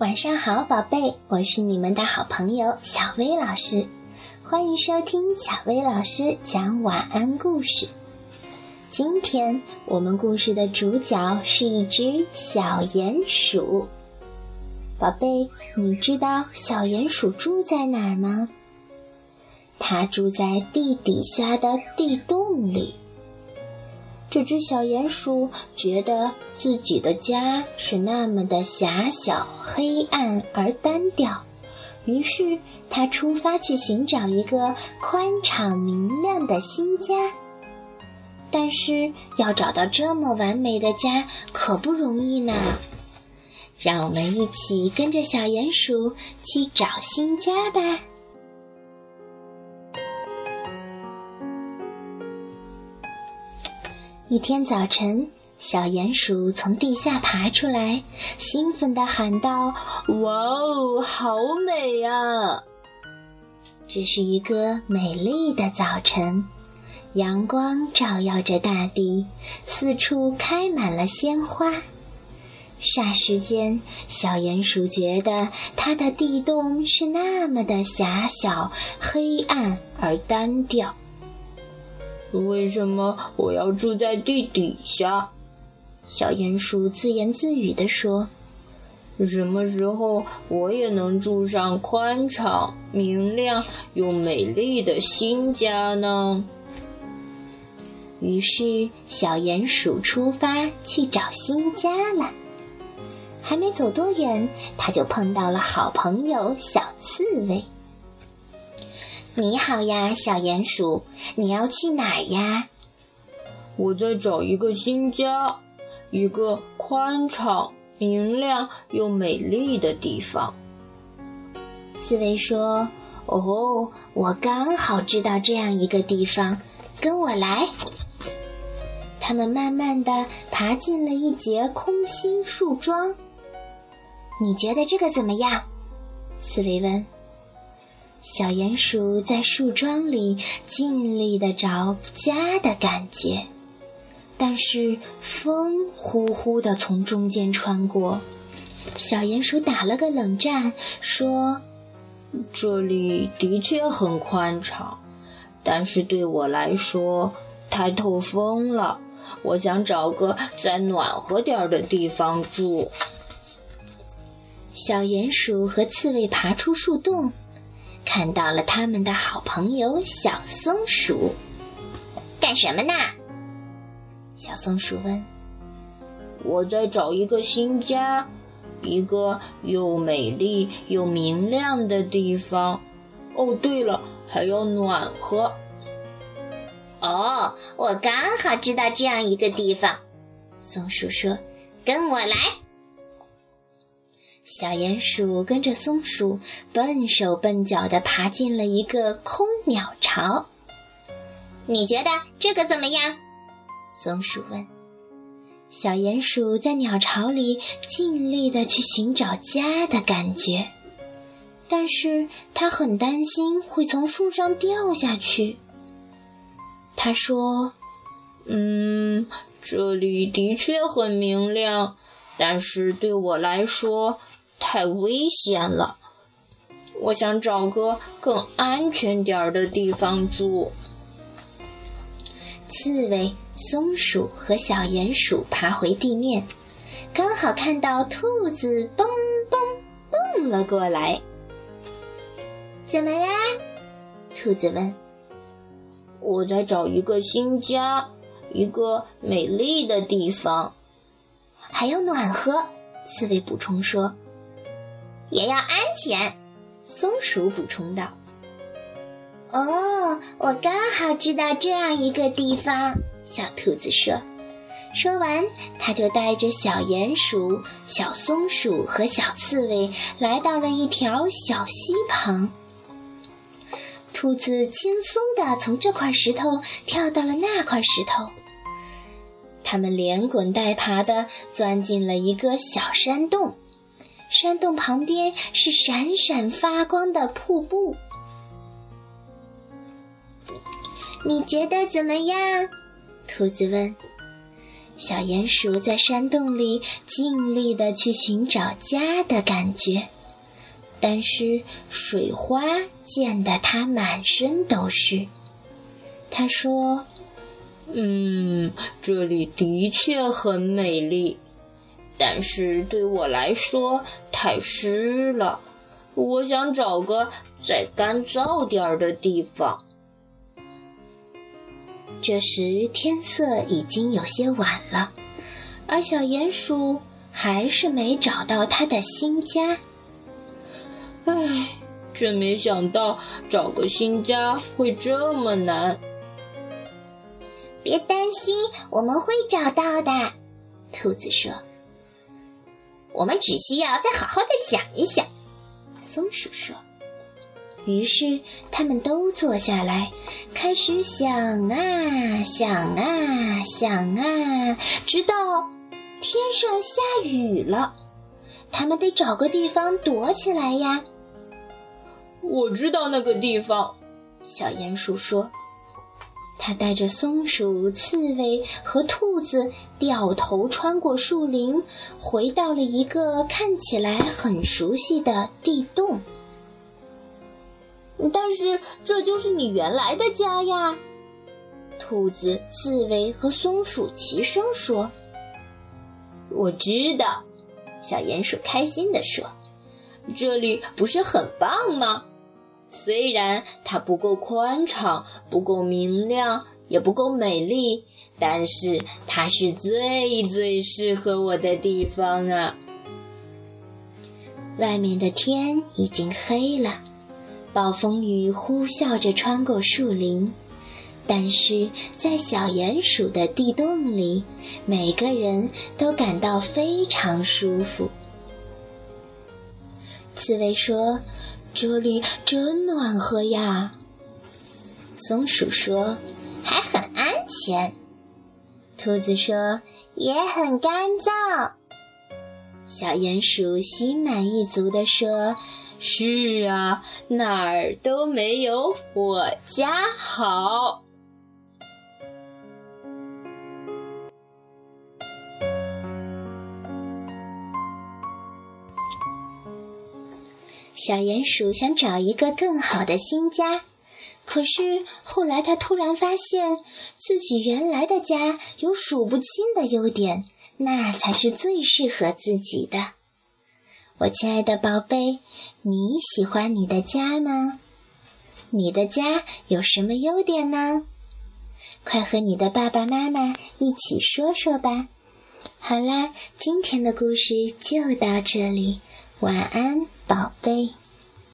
晚上好，宝贝，我是你们的好朋友小薇老师，欢迎收听小薇老师讲晚安故事。今天我们故事的主角是一只小鼹鼠。宝贝，你知道小鼹鼠住在哪儿吗？它住在地底下的地洞里。这只小鼹鼠觉得自己的家是那么的狭小、黑暗而单调，于是它出发去寻找一个宽敞明亮的新家。但是要找到这么完美的家可不容易呢。让我们一起跟着小鼹鼠去找新家吧。一天早晨，小鼹鼠从地下爬出来，兴奋地喊道：“哇哦，好美啊！”这是一个美丽的早晨，阳光照耀着大地，四处开满了鲜花。霎时间，小鼹鼠觉得它的地洞是那么的狭小、黑暗而单调。为什么我要住在地底下？小鼹鼠自言自语地说：“什么时候我也能住上宽敞、明亮又美丽的新家呢？”于是，小鼹鼠出发去找新家了。还没走多远，它就碰到了好朋友小刺猬。你好呀，小鼹鼠，你要去哪儿呀？我在找一个新家，一个宽敞、明亮又美丽的地方。刺猬说：“哦，我刚好知道这样一个地方，跟我来。”他们慢慢的爬进了一节空心树桩。你觉得这个怎么样？刺猬问。小鼹鼠在树桩里尽力的找家的感觉，但是风呼呼的从中间穿过。小鼹鼠打了个冷战，说：“这里的确很宽敞，但是对我来说太透风了。我想找个再暖和点的地方住。”小鼹鼠和刺猬爬出树洞。看到了他们的好朋友小松鼠，干什么呢？小松鼠问。我在找一个新家，一个又美丽又明亮的地方。哦，对了，还要暖和。哦，我刚好知道这样一个地方。松鼠说：“跟我来。”小鼹鼠跟着松鼠笨手笨脚地爬进了一个空鸟巢。你觉得这个怎么样？松鼠问。小鼹鼠在鸟巢里尽力地去寻找家的感觉，但是它很担心会从树上掉下去。他说：“嗯，这里的确很明亮，但是对我来说……”太危险了，我想找个更安全点儿的地方住。刺猬、松鼠和小鼹鼠爬回地面，刚好看到兔子蹦蹦蹦了过来。怎么啦？兔子问。我在找一个新家，一个美丽的地方，还要暖和。刺猬补充说。也要安全，松鼠补充道。“哦，我刚好知道这样一个地方。”小兔子说。说完，它就带着小鼹鼠、小松鼠和小刺猬来到了一条小溪旁。兔子轻松地从这块石头跳到了那块石头，它们连滚带爬地钻进了一个小山洞。山洞旁边是闪闪发光的瀑布，你觉得怎么样？兔子问。小鼹鼠在山洞里尽力的去寻找家的感觉，但是水花溅得它满身都是。他说：“嗯，这里的确很美丽，但是对我来说太湿了。我想找个再干燥点儿的地方。”这时天色已经有些晚了，而小鼹鼠还是没找到他的新家。唉，真没想到找个新家会这么难。别担心，我们会找到的。兔子说：“我们只需要再好好的想一想。”松鼠说。于是他们都坐下来，开始想啊想啊想啊，直到天上下雨了。他们得找个地方躲起来呀。我知道那个地方，小鼹鼠说。他带着松鼠、刺猬和兔子掉头穿过树林，回到了一个看起来很熟悉的地洞。但是这就是你原来的家呀！兔子、刺猬和松鼠齐声说：“我知道。”小鼹鼠开心地说：“这里不是很棒吗？虽然它不够宽敞、不够明亮、也不够美丽，但是它是最最适合我的地方啊！”外面的天已经黑了。暴风雨呼啸着穿过树林，但是在小鼹鼠的地洞里，每个人都感到非常舒服。刺猬说：“这里真暖和呀。”松鼠说：“还很安全。”兔子说：“也很干燥。”小鼹鼠心满意足地说。是啊，哪儿都没有我家好。小鼹鼠想找一个更好的新家，可是后来它突然发现自己原来的家有数不清的优点，那才是最适合自己的。我亲爱的宝贝，你喜欢你的家吗？你的家有什么优点呢？快和你的爸爸妈妈一起说说吧。好啦，今天的故事就到这里，晚安，宝贝。